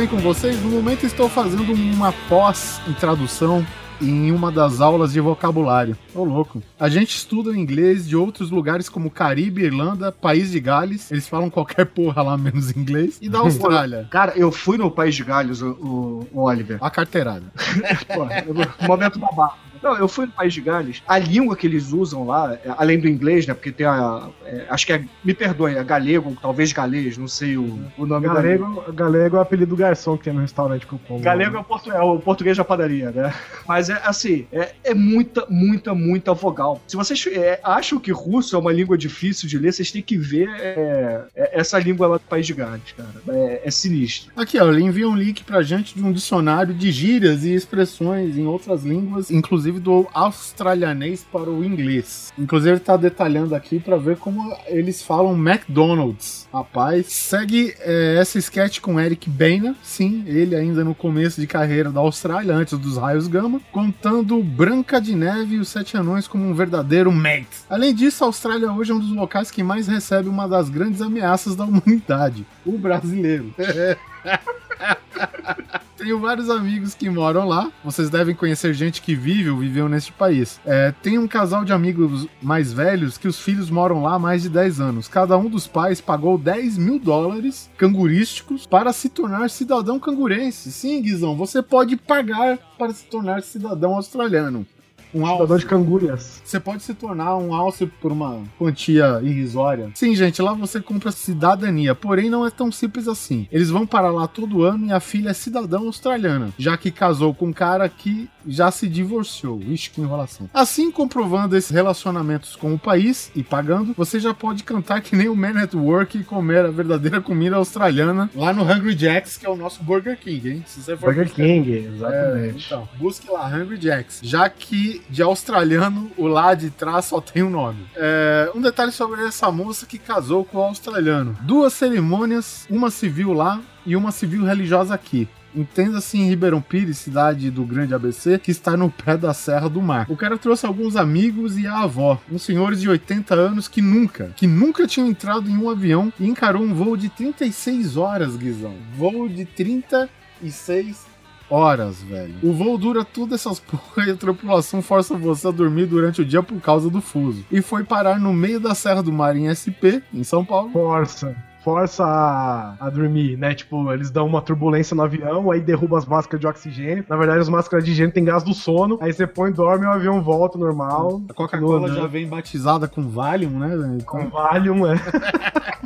bem com vocês? No momento estou fazendo uma pós em tradução em uma das aulas de vocabulário. Ô louco. A gente estuda inglês de outros lugares como Caribe, Irlanda, País de Gales. Eles falam qualquer porra lá menos inglês. E da Austrália. Cara, eu fui no País de Gales, o, o- Oliver. A carteirada. [LAUGHS] Pô, eu- momento babado. Não, eu fui no País de Gales. A língua que eles usam lá, é, além do inglês, né? Porque tem a. é, acho que é. Me perdoe, é galego, talvez galês, não sei o, o nome. Galego, galego é o apelido do garçom que tem no restaurante que eu como. Galego é o, portu- é o português da padaria, né? Mas é assim, é, é muita, muita, muita vogal. Se vocês é, acham que russo é uma língua difícil de ler, vocês têm que ver é, é, essa língua lá do País de Gales, cara. É, é sinistro. Aqui, ó, ele envia um link pra gente de um dicionário de gírias e expressões em outras línguas, inclusive do australianês para o inglês. Inclusive, ele tá detalhando aqui pra ver como eles falam McDonald's. Rapaz, segue é, essa sketch com Eric Bana, sim, ele ainda no começo de carreira da Austrália, antes dos raios gama, contando Branca de Neve e os Sete Anões como um verdadeiro mate. Além disso, a Austrália hoje é um dos locais que mais recebe uma das grandes ameaças da humanidade, o brasileiro. [LAUGHS] [LAUGHS] Tenho vários amigos que moram lá. Vocês devem conhecer gente que vive ou viveu neste país. É, tem um casal de amigos mais velhos que os filhos moram lá há mais de 10 anos. Cada um dos pais pagou 10 mil dólares cangurísticos para se tornar cidadão cangurense. Sim, Guizão, você pode pagar para se tornar cidadão australiano. Um alce. de cangurias. Você pode se tornar um alce por uma quantia irrisória. Sim, gente, lá você compra cidadania, porém não é tão simples assim. Eles vão para lá todo ano e a filha é cidadã australiana, já que casou com um cara que já se divorciou. Ixi, que enrolação. Assim, comprovando esses relacionamentos com o país e pagando, você já pode cantar que nem o Man at Work e comer a verdadeira comida australiana lá no Hungry Jack's, que é o nosso Burger King, hein? Se você for Burger buscar- King, é, exatamente. então, busque lá, Hungry Jacks. Já que de australiano, o lá de trás só tem um nome. É, um detalhe sobre essa moça que casou com o australiano. Duas cerimônias, uma civil lá e uma civil religiosa aqui. Entenda-se em Ribeirão Pires, cidade do Grande ABC, que está no pé da Serra do Mar. O cara trouxe alguns amigos e a avó, uns senhores de 80 anos que nunca, que nunca tinham entrado em um avião e encarou um voo de 36 horas, Guizão. Voo de 36 horas, velho. O voo dura tudo essas [LAUGHS] porra e a tripulação força você a dormir durante o dia por causa do fuso. E foi parar no meio da Serra do Mar em SP, em São Paulo. Força. Força a, a dormir, né? Tipo, eles dão uma turbulência no avião, aí derruba as máscaras de oxigênio. Na verdade, as máscaras de oxigênio tem gás do sono. Aí você põe, dorme e o avião volta normal. A Coca-Cola Continua já vem batizada com Valium, né? Com Valium, é. [LAUGHS]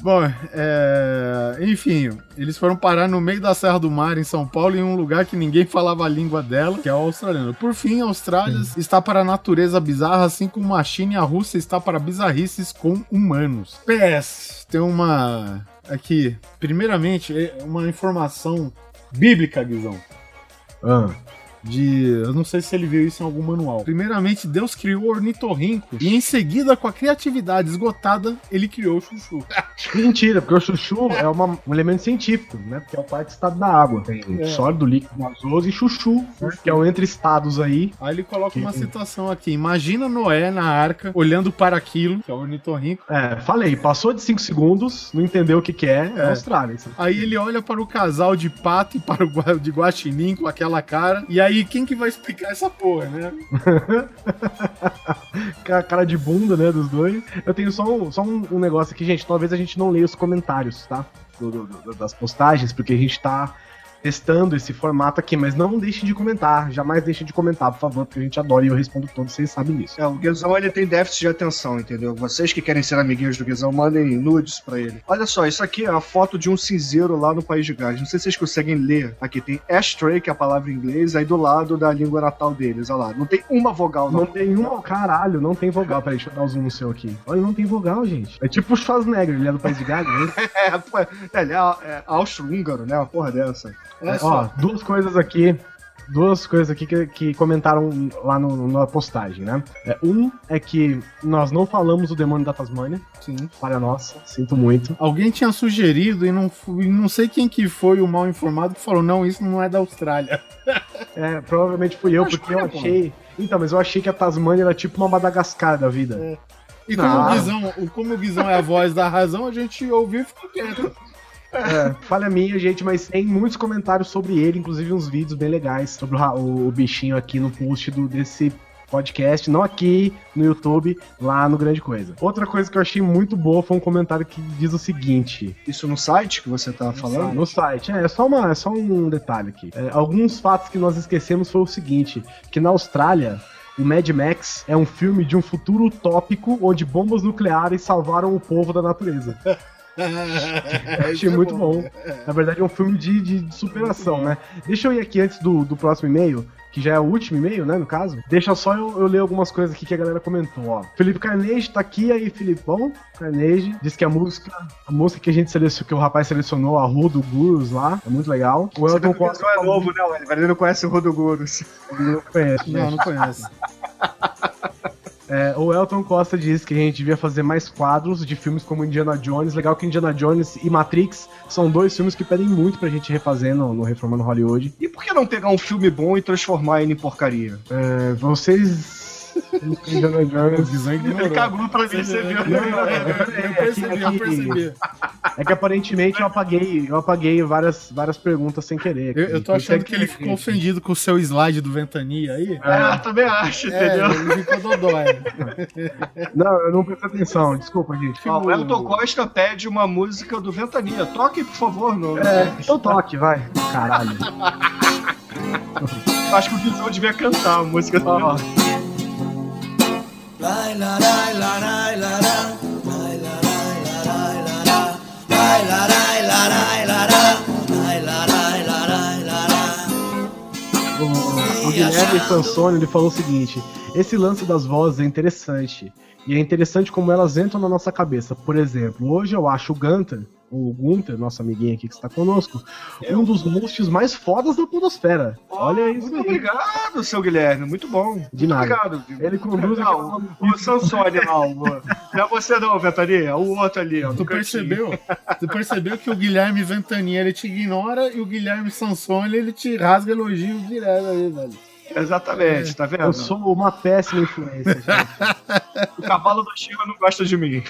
bom, é... enfim, eles foram parar no meio da Serra do Mar, em São Paulo, em um lugar que ninguém falava a língua dela, que é o australiano. Por fim, a Austrália está para a natureza bizarra, assim como a China e a Rússia está para bizarrices com humanos. PS, tem uma. Aqui, primeiramente, é uma informação bíblica, Guizão. Ah. De. Eu não sei se ele viu isso em algum manual. Primeiramente, Deus criou o ornitorrinco. E em seguida, com a criatividade esgotada, ele criou o chuchu. [LAUGHS] Mentira, porque o chuchu é uma- um elemento científico, né? Porque é o quarto estado da água. Tem É. sólido, líquido, gasoso e chuchu, que é o entre estados aí. Aí ele coloca uma Que- citação aqui. Imagina Noé na arca, olhando para aquilo, que é o ornitorrinco. É, falei, passou de 5 segundos, não entendeu o que que é, é, É. Austrália. Aí ele olha para o casal de pato e para o de guaxinim com aquela cara. E aí aí quem que vai explicar essa porra, né? [LAUGHS] Cara de bunda, né, dos dois. Eu tenho só um, só um, um negócio aqui, gente. Talvez a gente não leia os comentários, tá? Do- do- do- das postagens, porque a gente tá testando esse formato aqui, mas não deixem de comentar. Jamais deixem de comentar, por favor, porque a gente adora e eu respondo todos, vocês sabem disso. É, o Guizão ele tem déficit de atenção, entendeu? Vocês que querem ser amiguinhos do Guizão, mandem nudes pra ele. Olha só, isso aqui é a foto de um cinzeiro lá no País de Gales. Não sei se vocês conseguem ler. Aqui tem ashtray, que é a palavra em inglês, aí do lado da língua natal deles. Olha lá, não tem uma vogal Não não. tem um, caralho, não tem vogal. Peraí, deixa eu dar o zoom no seu aqui. Olha, não tem vogal, gente. É tipo o Schwarzenegger, ele é do País de Gales, né? [LAUGHS] É, pô, é, ele é, é austro-húngaro, né? Uma porra dessa. Ó, duas coisas aqui. Duas coisas aqui que, que comentaram lá no, na postagem, né? É, um é que nós não falamos do demônio da Tasmânia. Sim. Para nossa, sinto muito. Alguém tinha sugerido e não, fu- e não sei quem que foi o mal informado que falou, não, isso não é da Austrália. [LAUGHS] É, provavelmente fui eu, porque eu pô. achei. Então, mas eu achei que a Tasmânia era tipo uma Madagascar da vida. E como, Não. o Guizão, o- como o Guizão é a voz da razão, a gente ouviu e ficou quieto. É, falha minha, gente, mas tem muitos comentários sobre ele, inclusive uns vídeos bem legais sobre o, o bichinho aqui no post do, desse podcast, não aqui no YouTube, lá no Grande Coisa. Outra coisa que eu achei muito boa foi um comentário que diz o seguinte: Isso no site que você tá falando? no site, é, é só, uma, é só um detalhe aqui. É, alguns fatos que nós esquecemos foi o seguinte: que na Austrália. O Mad Max é um filme de um futuro utópico onde bombas nucleares salvaram o povo da natureza. [LAUGHS] [LAUGHS] Achei muito bom. Na verdade, é um filme de, de superação, né? Deixa eu ir aqui antes do, do próximo e-mail, que já é o último e-mail, né, no caso. Deixa só eu, eu ler algumas coisas aqui que a galera comentou, ó. Felipe Carnegie tá aqui aí, Filipão. Carnegie diz que a música, a música que a gente selecionou, que o rapaz selecionou, a Rua do Gurus lá, é muito legal. O Elton Costa Guizão é novo, né, Oliver? Ele não conhece o Rodogurus. não conhece, né? Não, não conhece. [LAUGHS] É, o Elton Costa diz que a gente devia fazer mais quadros de filmes como Indiana Jones. Legal que Indiana Jones e Matrix são dois filmes que pedem muito pra gente refazer no, no Reformando Hollywood. E por que não pegar um filme bom e transformar ele em porcaria? É, vocês. O Ele cagou pra mim, você viu? Eu percebi, eu percebi. É que aparentemente eu apaguei, eu apaguei várias, várias perguntas sem querer. Eu, eu tô achando que ele ficou ofendido com o seu slide do Ventania aí. É, eu também acho, É, entendeu? ele ficou dodói. [LAUGHS] Não, eu não prestei atenção, desculpa, gente. Ó, o Elton Costa pede uma música do Ventania. Toque, por favor, no. É, então toque, vai. Caralho. [LAUGHS] Acho que o Guizão devia cantar a música do Ó, Ventania. O, Guilherme Sansoni ele falou o seguinte: esse lance das vozes é interessante. E é interessante como elas entram na nossa cabeça. Por exemplo, hoje eu acho o Gunter, o Gunter, nosso amiguinho aqui que está conosco, um dos hosts mais fodas da podosfera. Olha isso Muito aí. obrigado, seu Guilherme. Muito bom. De nada. Obrigado. Ele conduz Não, aquela- o Sansone Não é você não, Ventania. É o outro ali, ó. Tu percebeu? Tu percebeu que o Guilherme Ventania ele te ignora e o Guilherme Sansone ele te rasga elogio direto aí, velho. Exatamente, tá vendo? Eu sou uma péssima influência, gente. [LAUGHS] O cavalo da China não gosta de mim.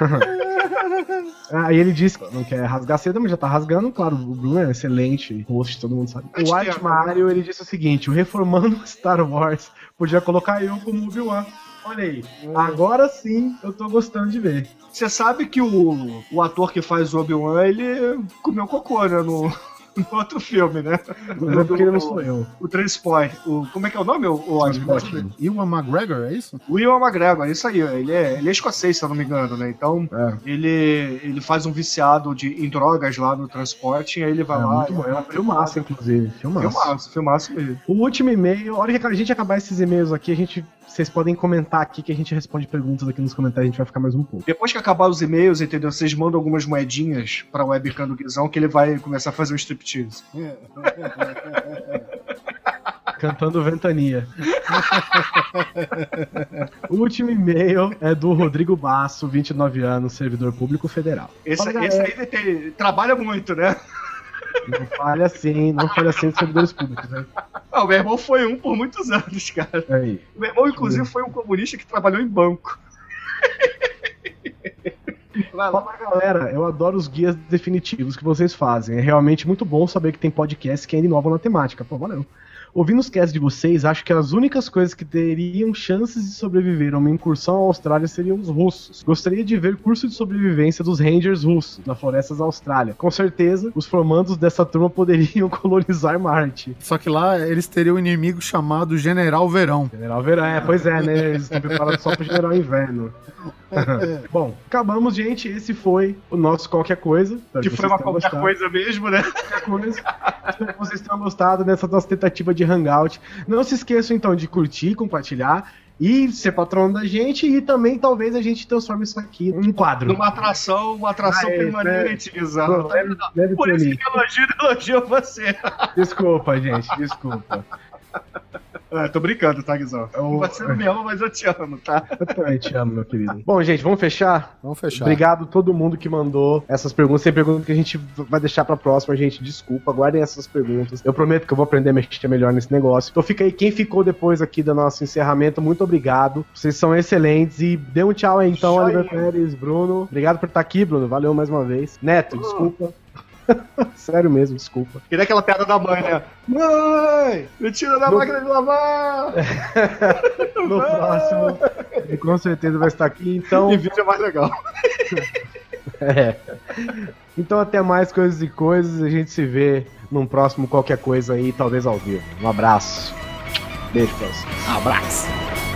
[LAUGHS] Aí ele disse que não quer rasgar cedo, mas já tá rasgando. Claro, o Bruno é excelente host, todo mundo sabe. O White a- Mario, ele disse o seguinte: o reformando [LAUGHS] Star Wars podia colocar eu como Obi-Wan. Olha aí, agora sim eu tô gostando de ver. Você sabe que o, o ator que faz o Obi-Wan, ele comeu cocô, né? No, no outro filme, né? É porque ele não sou eu. O Transport. O, como é que é o nome, o, o Osborne? Ewan McGregor, é isso? O Ian McGregor, isso aí. Ele é, ele é escocês, se eu não me engano, né? Então, É. ele, ele faz um viciado de, em drogas lá no transporte, e aí ele vai É, lá. muito bom. É filmaço, inclusive. Filmaço. Filmaço, filmaço mesmo. O último e-mail, a hora que a gente acabar esses e-mails aqui, a gente, vocês podem comentar aqui que a gente responde perguntas aqui nos comentários, a gente vai ficar mais um pouco. Depois que acabar os e-mails, entendeu? Vocês mandam algumas moedinhas pra webcam do Guizão que ele vai começar a fazer um striptease. [LAUGHS] Cantando Ventania. o último e-mail é do Rodrigo Basso, 29 anos, servidor público federal. Esse, Fala, esse aí tem- trabalha muito, né? Não falha assim, não falha assim dos servidores públicos, né? Ah, o meu irmão foi um por muitos anos, cara. Aí. O meu irmão, inclusive, foi um comunista que trabalhou em banco. [LAUGHS] Fala galera, eu adoro os guias definitivos que vocês fazem. É realmente muito bom saber que tem podcasts que ainda inovam na temática. Pô, valeu. Ouvindo os casts de vocês, acho que as únicas coisas que teriam chances de sobreviver a uma incursão à Austrália seriam os russos. Gostaria de ver curso de sobrevivência dos Rangers russos na florestas da Austrália. Com certeza, os formandos dessa turma [LAUGHS] poderiam colonizar Marte. Só que lá eles teriam um inimigo chamado General Verão. General Verão, é, pois é, né? Eles estão preparados só pro General Inverno. [LAUGHS] Bom, acabamos, gente. Esse foi o nosso qualquer coisa. Que foi uma qualquer gostado. coisa mesmo, né? qualquer coisa. Espero que vocês tenham gostado dessa nossa tentativa de hangout. Não se esqueçam então de curtir, compartilhar e ser patrono da gente e também talvez a gente transforme isso aqui em um quadro. Numa atração, uma atração Ah, é, permanente, Guizão. Não, deve- deve Por isso ali. que elogio, elogio você. Desculpa, gente, desculpa. É, tô brincando, tá, Guizão? Eu- Você não me ama, mas eu te amo, tá? Eu também te amo, meu querido. Bom, gente, vamos fechar? Vamos fechar. Obrigado a todo mundo que mandou essas perguntas. Tem perguntas que a gente vai deixar pra próxima, gente. Desculpa, guardem essas perguntas. Eu prometo que eu vou aprender a mexer melhor nesse negócio. Então fica aí, quem ficou depois aqui do nosso encerramento, muito obrigado. Vocês são excelentes. E dê um tchau aí então, Oliver. Pérez, Bruno. Obrigado por estar aqui, Bruno. Valeu mais uma vez. Neto, Oh. desculpa. [LAUGHS] Sério mesmo, desculpa. Queria aquela piada da mãe, né? Mãe! Me tira da No- máquina de lavar! [LAUGHS] No próximo, ele com certeza vai estar aqui. Então, E vídeo é mais legal. [LAUGHS] É. Então até mais coisas e coisas. A gente se vê num próximo qualquer coisa aí, talvez ao vivo. Um abraço. Beijo pra vocês. Abraço.